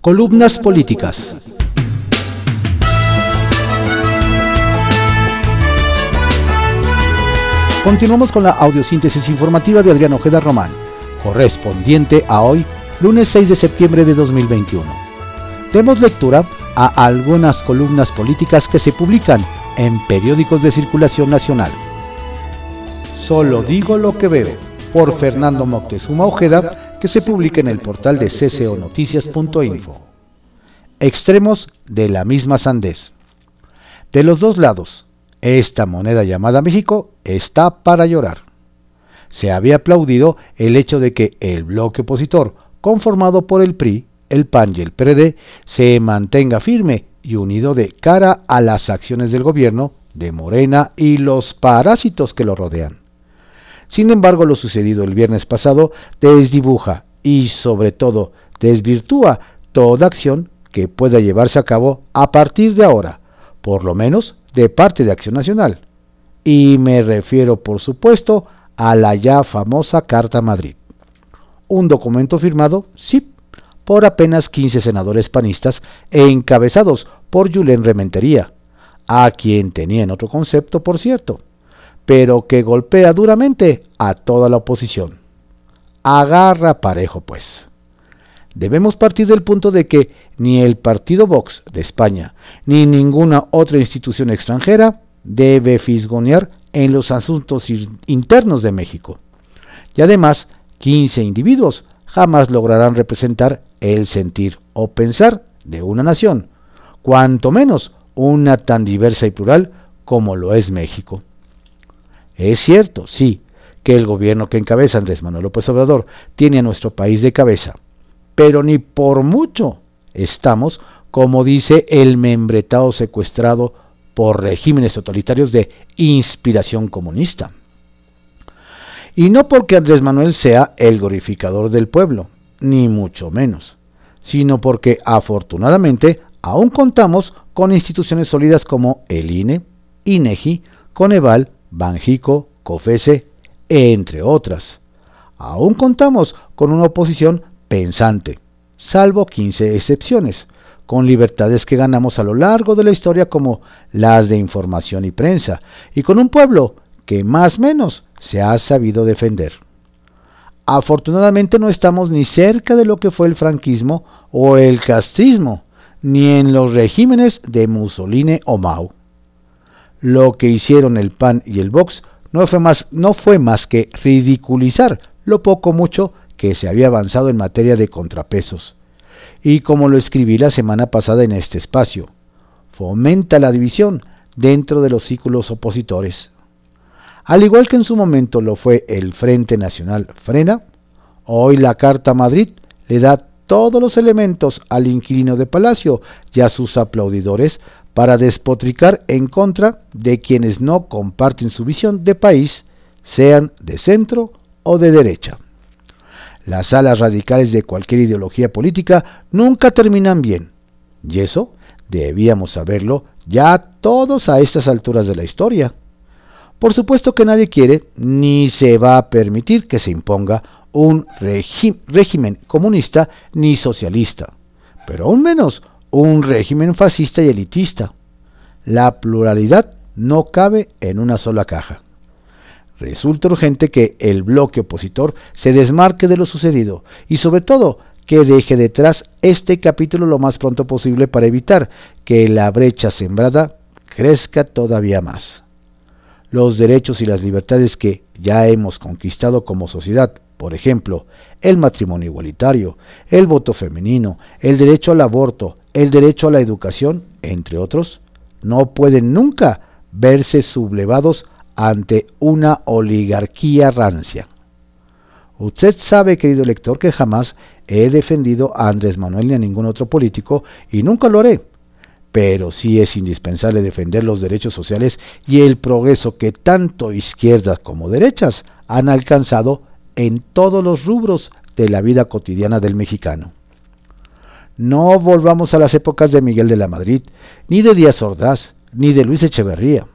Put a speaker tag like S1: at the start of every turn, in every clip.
S1: Columnas políticas. Continuamos con la audiosíntesis informativa de Adrián Ojeda Román, correspondiente a hoy, lunes 6 de septiembre de 2021. Demos lectura a algunas columnas políticas que se publican en periódicos de circulación nacional. Solo digo lo que veo, por Fernando Moctezuma Ojeda, que se publica en el portal de cconoticias.info. Extremos de la misma sandez. De los dos lados, esta moneda llamada México está para llorar. Se había aplaudido el hecho de que el bloque opositor, conformado por el PRI, el PAN y el PRD, se mantenga firme y unido de cara a las acciones del gobierno de Morena y los parásitos que lo rodean. Sin embargo, lo sucedido el viernes pasado desdibuja y sobre todo desvirtúa toda acción que pueda llevarse a cabo a partir de ahora, por lo menos de parte de Acción Nacional. Y me refiero, por supuesto, a la ya famosa Carta Madrid. Un documento firmado, sí, por apenas 15 senadores panistas encabezados por Julen Rementería, a quien tenían otro concepto, por cierto, pero que golpea duramente a toda la oposición. Agarra parejo, pues. Debemos partir del punto de que ni el partido Vox de España, ni ninguna otra institución extranjera debe fisgonear en los asuntos internos de México. Y además, 15 individuos jamás lograrán representar el sentir o pensar de una nación, cuanto menos una tan diversa y plural como lo es México. Es cierto, sí, que el gobierno que encabeza Andrés Manuel López Obrador tiene a nuestro país de cabeza, pero ni por mucho estamos, como dice el membretado secuestrado por regímenes totalitarios de inspiración comunista. Y no porque Andrés Manuel sea el glorificador del pueblo, ni mucho menos, sino porque afortunadamente aún contamos con instituciones sólidas como el INE, INEGI, Coneval, Banjico, COFESE, entre otras. Aún contamos con una oposición pensante, salvo 15 excepciones, con libertades que ganamos a lo largo de la historia como las de información y prensa, y con un pueblo que más menos se ha sabido defender. Afortunadamente no estamos ni cerca de lo que fue el franquismo o el castrismo, ni en los regímenes de Mussolini o Mao. Lo que hicieron el PAN y el Vox no fue más, no fue más que ridiculizar lo poco mucho que se había avanzado en materia de contrapesos. Y como lo escribí la semana pasada en este espacio, fomenta la división dentro de los círculos opositores. Al igual que en su momento lo fue el Frente Nacional Frena, hoy la Carta Madrid le da todos los elementos al inquilino de Palacio y a sus aplaudidores para despotricar en contra de quienes no comparten su visión de país, sean de centro o de derecha. Las alas radicales de cualquier ideología política nunca terminan bien. Y eso debíamos saberlo ya todos a estas alturas de la historia. Por supuesto que nadie quiere ni se va a permitir que se imponga un régimen comunista ni socialista, pero aún menos un régimen fascista y elitista. La pluralidad no cabe en una sola caja. Resulta urgente que el bloque opositor se desmarque de lo sucedido y sobre todo que deje detrás este capítulo lo más pronto posible para evitar que la brecha sembrada crezca todavía más. Los derechos y las libertades que ya hemos conquistado como sociedad, por ejemplo, el matrimonio igualitario, el voto femenino, el derecho al aborto, el derecho a la educación, entre otros, no pueden nunca verse sublevados ante una oligarquía rancia. Usted sabe, querido lector, que jamás he defendido a Andrés Manuel ni a ningún otro político y nunca lo haré. Pero sí es indispensable defender los derechos sociales y el progreso que tanto izquierdas como derechas han alcanzado en todos los rubros de la vida cotidiana del mexicano. No volvamos a las épocas de Miguel de la Madrid, ni de Díaz Ordaz, ni de Luis Echeverría.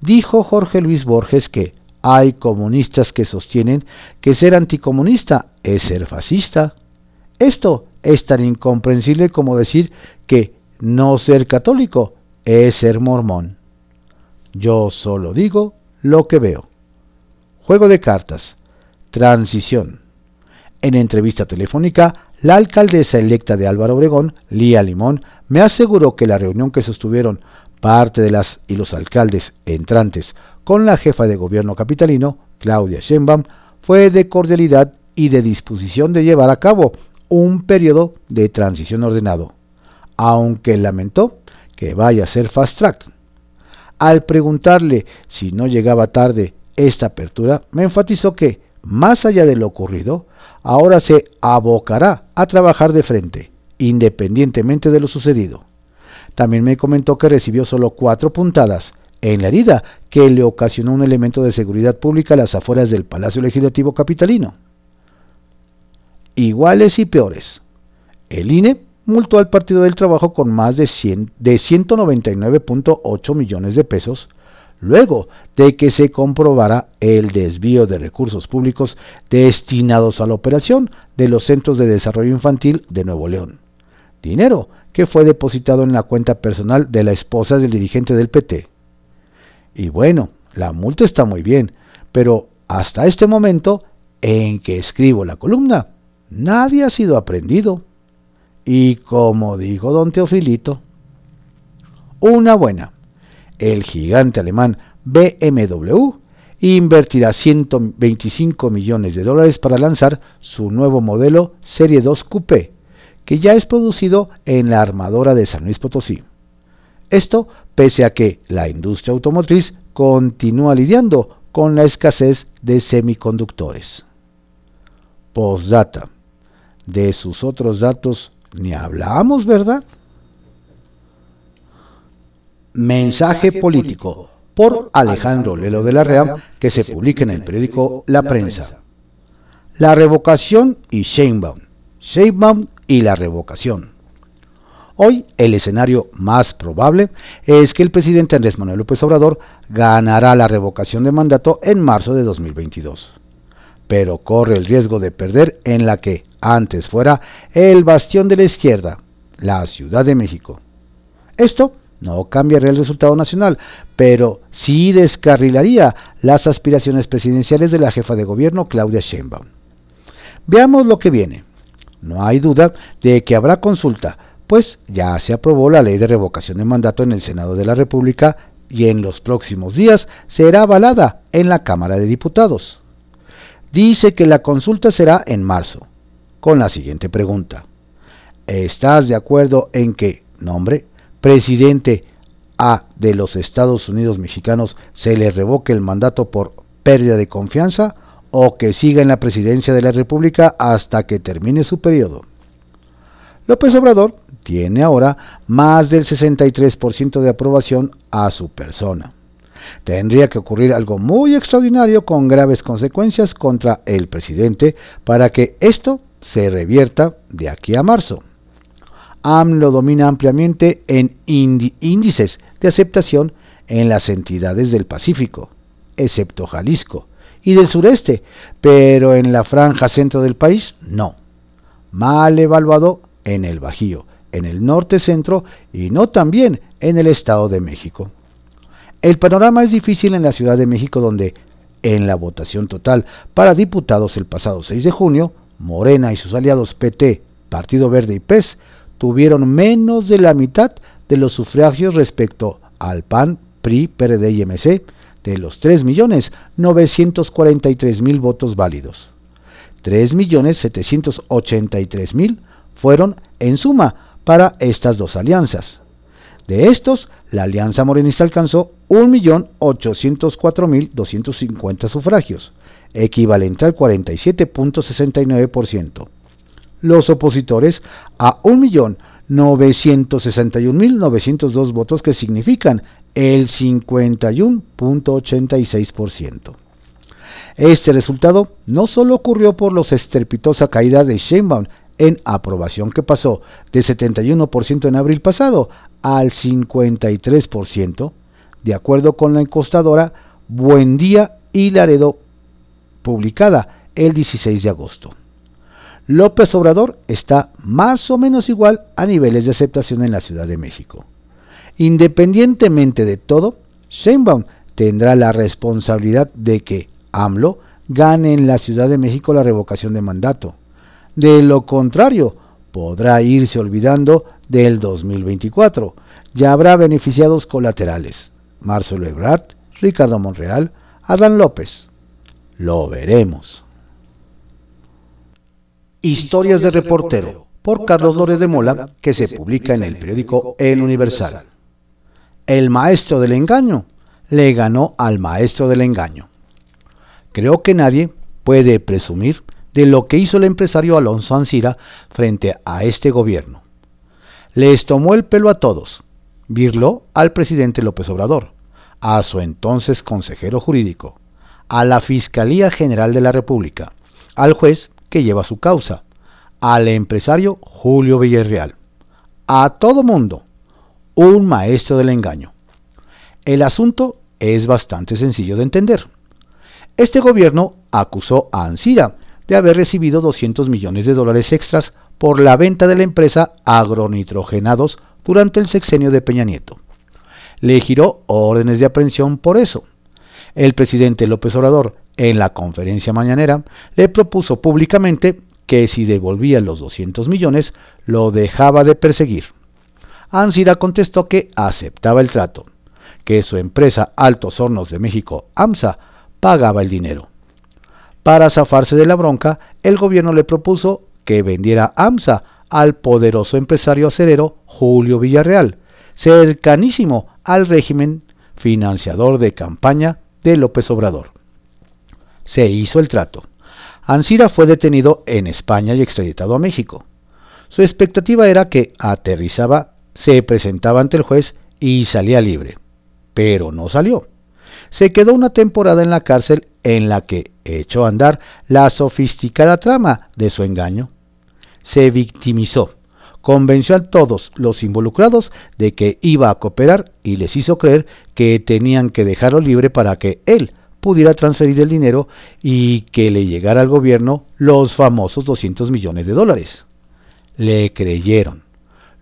S1: Dijo Jorge Luis Borges que hay comunistas que sostienen que ser anticomunista es ser fascista. Esto es tan incomprensible como decir que no ser católico es ser mormón. Yo solo digo lo que veo. Juego de cartas. Transición. En entrevista telefónica, la alcaldesa electa de Álvaro Obregón, Lía Limón, me aseguró que la reunión que sostuvieron parte de las y los alcaldes entrantes con la jefa de gobierno capitalino, Claudia Sheinbaum, fue de cordialidad y de disposición de llevar a cabo un periodo de transición ordenado, aunque lamentó que vaya a ser fast track. Al preguntarle si no llegaba tarde esta apertura, me enfatizó que, más allá de lo ocurrido, ahora se abocará a trabajar de frente, independientemente de lo sucedido. También me comentó que recibió solo cuatro puntadas en la herida que le ocasionó un elemento de seguridad pública a las afueras del Palacio Legislativo Capitalino. Iguales y peores. El INE multó al Partido del Trabajo con más de, de 199.8 millones de pesos luego de que se comprobara el desvío de recursos públicos destinados a la operación de los Centros de Desarrollo Infantil de Nuevo León. Dinero que fue depositado en la cuenta personal de la esposa del dirigente del PT. Y bueno, la multa está muy bien, pero hasta este momento en que escribo la columna, nadie ha sido aprendido. Y como dijo don Teofilito, una buena el gigante alemán BMW invertirá 125 millones de dólares para lanzar su nuevo modelo Serie 2 Coupé, que ya es producido en la armadora de San Luis Potosí. Esto pese a que la industria automotriz continúa lidiando con la escasez de semiconductores. Postdata. De sus otros datos ni hablamos, ¿verdad? Mensaje político por Alejandro Lelo de la Rea, que se publica en el periódico La Prensa. La revocación y Sheinbaum. Sheinbaum y la revocación. Hoy el escenario más probable es que el presidente Andrés Manuel López Obrador ganará la revocación de mandato en marzo de 2022. Pero corre el riesgo de perder en la que antes fuera el bastión de la izquierda, la Ciudad de México. Esto no cambiaría el resultado nacional, pero sí descarrilaría las aspiraciones presidenciales de la jefa de gobierno Claudia Sheinbaum. Veamos lo que viene. No hay duda de que habrá consulta, pues ya se aprobó la ley de revocación de mandato en el Senado de la República y en los próximos días será avalada en la Cámara de Diputados. Dice que la consulta será en marzo, con la siguiente pregunta. ¿Estás de acuerdo en que, nombre, presidente A de los Estados Unidos mexicanos se le revoque el mandato por pérdida de confianza o que siga en la presidencia de la República hasta que termine su periodo. López Obrador tiene ahora más del 63% de aprobación a su persona. Tendría que ocurrir algo muy extraordinario con graves consecuencias contra el presidente para que esto se revierta de aquí a marzo. AMLO domina ampliamente en índices de aceptación en las entidades del Pacífico, excepto Jalisco, y del sureste, pero en la franja centro del país no. Mal evaluado en el Bajío, en el norte centro y no también en el Estado de México. El panorama es difícil en la Ciudad de México donde, en la votación total para diputados el pasado 6 de junio, Morena y sus aliados PT, Partido Verde y PES tuvieron menos de la mitad de los sufragios respecto al PAN, PRI, PRD y MC, de los 3.943.000 votos válidos. 3.783.000 fueron en suma para estas dos alianzas. De estos, la alianza morenista alcanzó 1.804.250 sufragios, equivalente al 47.69% los opositores a 1.961.902 votos que significan el 51.86%. Este resultado no solo ocurrió por la estrepitosa caída de Sheinbaum en aprobación que pasó de 71% en abril pasado al 53%, de acuerdo con la encostadora Buen Día y Laredo, publicada el 16 de agosto. López Obrador está más o menos igual a niveles de aceptación en la Ciudad de México. Independientemente de todo, Sheinbaum tendrá la responsabilidad de que AMLO gane en la Ciudad de México la revocación de mandato. De lo contrario, podrá irse olvidando del 2024. Ya habrá beneficiados colaterales. Marcelo Ebrard, Ricardo Monreal, Adán López. Lo veremos. Historias de reportero por Carlos Lórez de Mola, que se publica en el periódico El Universal. El maestro del engaño le ganó al maestro del engaño. Creo que nadie puede presumir de lo que hizo el empresario Alonso Ancira frente a este gobierno. Les tomó el pelo a todos, virló al presidente López Obrador, a su entonces consejero jurídico, a la Fiscalía General de la República, al juez que lleva su causa, al empresario Julio Villarreal, a todo mundo, un maestro del engaño. El asunto es bastante sencillo de entender. Este gobierno acusó a Ansira de haber recibido 200 millones de dólares extras por la venta de la empresa Agronitrogenados durante el sexenio de Peña Nieto. Le giró órdenes de aprehensión por eso. El presidente López Obrador, en la conferencia mañanera, le propuso públicamente que si devolvía los 200 millones, lo dejaba de perseguir. Ansira contestó que aceptaba el trato, que su empresa Altos Hornos de México, AMSA, pagaba el dinero. Para zafarse de la bronca, el gobierno le propuso que vendiera AMSA al poderoso empresario acerero Julio Villarreal, cercanísimo al régimen financiador de campaña de López Obrador. Se hizo el trato. Ansira fue detenido en España y extraditado a México. Su expectativa era que aterrizaba, se presentaba ante el juez y salía libre. Pero no salió se quedó una temporada en la cárcel en la que echó a andar la sofisticada trama de su engaño. Se victimizó, convenció a todos los involucrados de que iba a cooperar y les hizo creer que tenían que dejarlo libre para que él pudiera transferir el dinero y que le llegara al gobierno los famosos 200 millones de dólares. Le creyeron,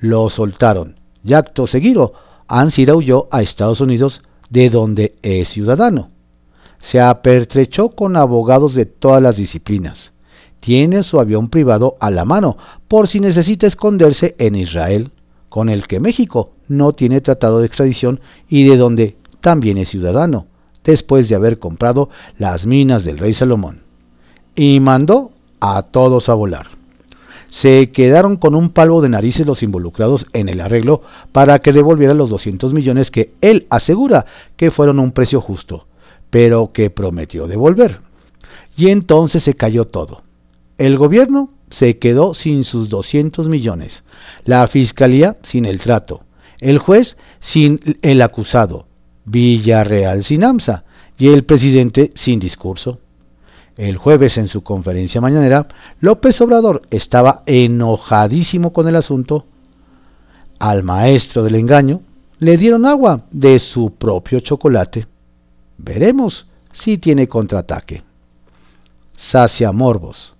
S1: lo soltaron y acto seguido, Ansira huyó a Estados Unidos de donde es ciudadano. Se apertrechó con abogados de todas las disciplinas. Tiene su avión privado a la mano por si necesita esconderse en Israel, con el que México no tiene tratado de extradición y de donde también es ciudadano, después de haber comprado las minas del rey Salomón. Y mandó a todos a volar se quedaron con un palmo de narices los involucrados en el arreglo para que devolviera los 200 millones que él asegura que fueron un precio justo, pero que prometió devolver. Y entonces se cayó todo. El gobierno se quedó sin sus 200 millones, la fiscalía sin el trato, el juez sin el acusado, Villarreal sin AMSA y el presidente sin discurso. El jueves en su conferencia mañanera, López Obrador estaba enojadísimo con el asunto. Al maestro del engaño le dieron agua de su propio chocolate. Veremos si tiene contraataque. Sacia Morbos.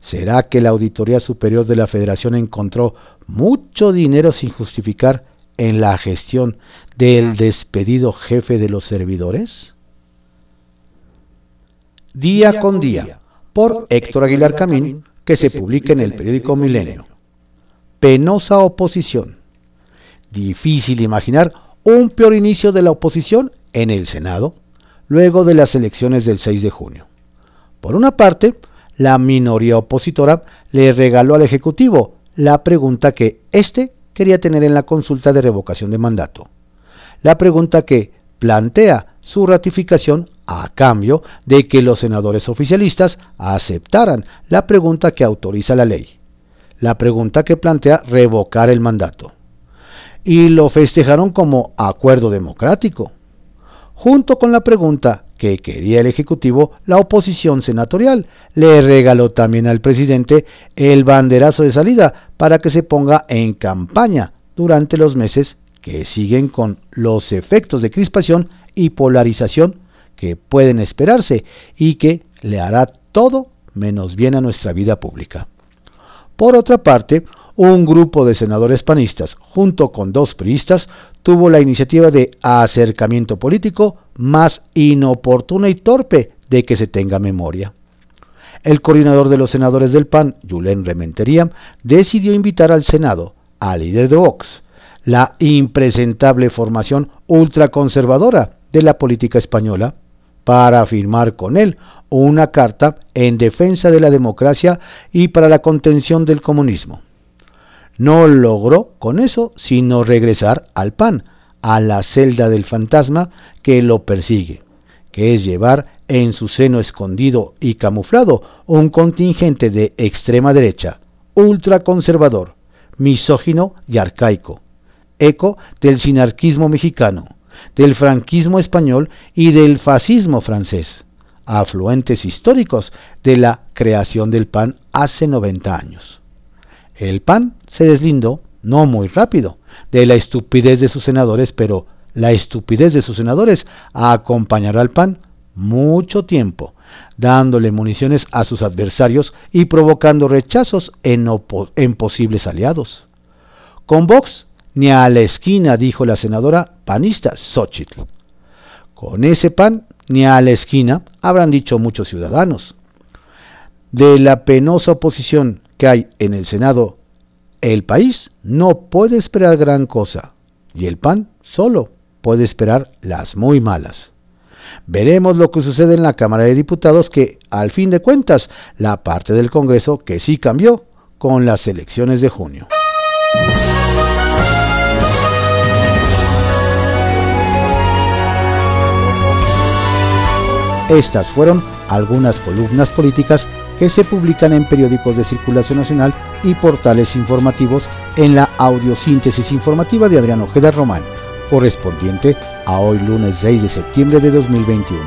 S1: ¿Será que la Auditoría Superior de la Federación encontró mucho dinero sin justificar en la gestión del despedido jefe de los servidores? Día con Día, por Héctor Aguilar Camín, que se publica en el periódico Milenio. Penosa oposición. Difícil imaginar un peor inicio de la oposición en el Senado, luego de las elecciones del 6 de junio. Por una parte, la minoría opositora le regaló al Ejecutivo la pregunta que éste quería tener en la consulta de revocación de mandato. La pregunta que plantea su ratificación a cambio de que los senadores oficialistas aceptaran la pregunta que autoriza la ley, la pregunta que plantea revocar el mandato. Y lo festejaron como acuerdo democrático. Junto con la pregunta que quería el Ejecutivo, la oposición senatorial le regaló también al presidente el banderazo de salida para que se ponga en campaña durante los meses que siguen con los efectos de crispación y polarización que pueden esperarse y que le hará todo menos bien a nuestra vida pública. Por otra parte, un grupo de senadores panistas, junto con dos priistas, tuvo la iniciativa de acercamiento político más inoportuna y torpe de que se tenga memoria. El coordinador de los senadores del PAN, Julen Rementería, decidió invitar al Senado, al líder de Vox, la impresentable formación ultraconservadora de la política española, para firmar con él una carta en defensa de la democracia y para la contención del comunismo. No logró con eso sino regresar al PAN, a la celda del fantasma que lo persigue, que es llevar en su seno escondido y camuflado un contingente de extrema derecha, ultraconservador, misógino y arcaico, eco del sinarquismo mexicano, del franquismo español y del fascismo francés, afluentes históricos de la creación del PAN hace 90 años. El PAN se deslindó, no muy rápido, de la estupidez de sus senadores, pero la estupidez de sus senadores acompañará al PAN mucho tiempo, dándole municiones a sus adversarios y provocando rechazos en, posibles aliados. Con Vox ni a la esquina, dijo la senadora panista Xochitl. Con ese pan, ni a la esquina, habrán dicho muchos ciudadanos. De la penosa oposición que hay en el Senado, el país no puede esperar gran cosa, y el PAN solo puede esperar las muy malas. Veremos lo que sucede en la Cámara de Diputados, que al fin de cuentas, la parte del Congreso que sí cambió con las elecciones de junio. Estas fueron algunas columnas políticas que se publican en periódicos de circulación nacional y portales informativos en la audiosíntesis informativa de Adrián Ojeda Román, correspondiente a hoy lunes 6 de septiembre de 2021.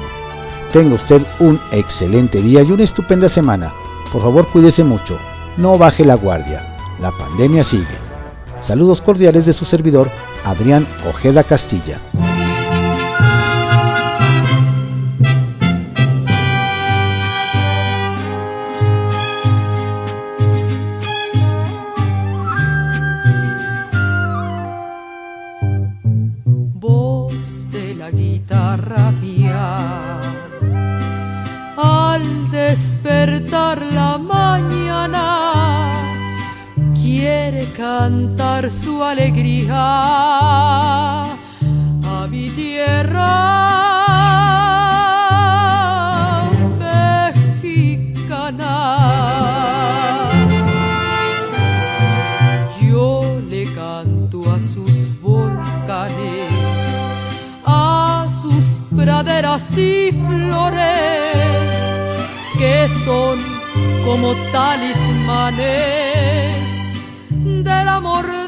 S1: Tenga usted un excelente día y una estupenda semana. Por favor, cuídese mucho. No baje la guardia. La pandemia sigue. Saludos cordiales de su servidor, Adrián Ojeda Castilla.
S2: Praderas y flores que son como talismanes del amor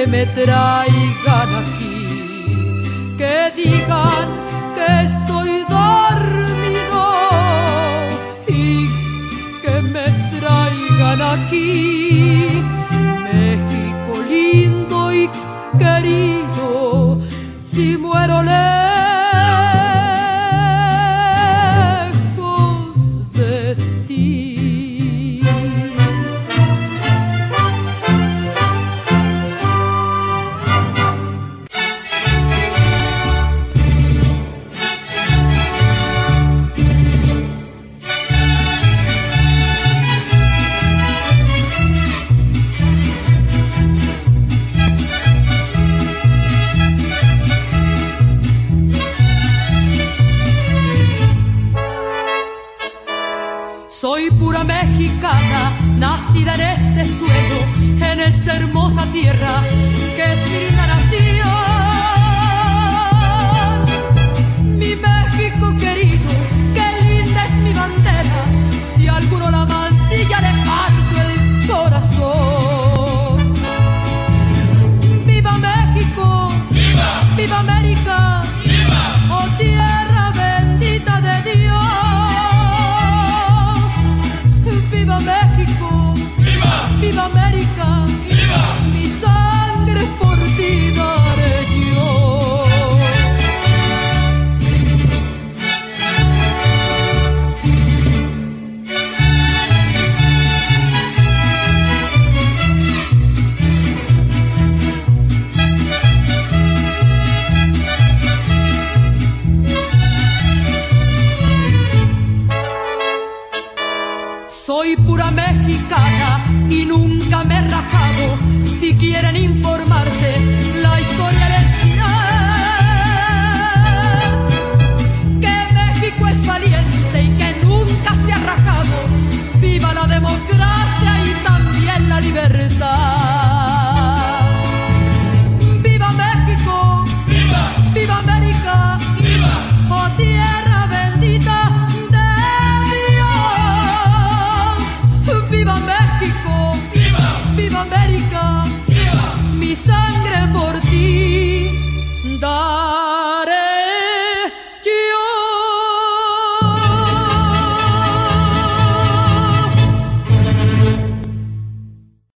S2: que me traigan aquí, que digan que estoy aquí, nacida en este suelo, en esta hermosa tierra que es mi nación. Mi México querido, qué linda es mi bandera, si alguno la mancilla le parto el corazón. ¡Viva México! ¡Viva! ¡Viva América!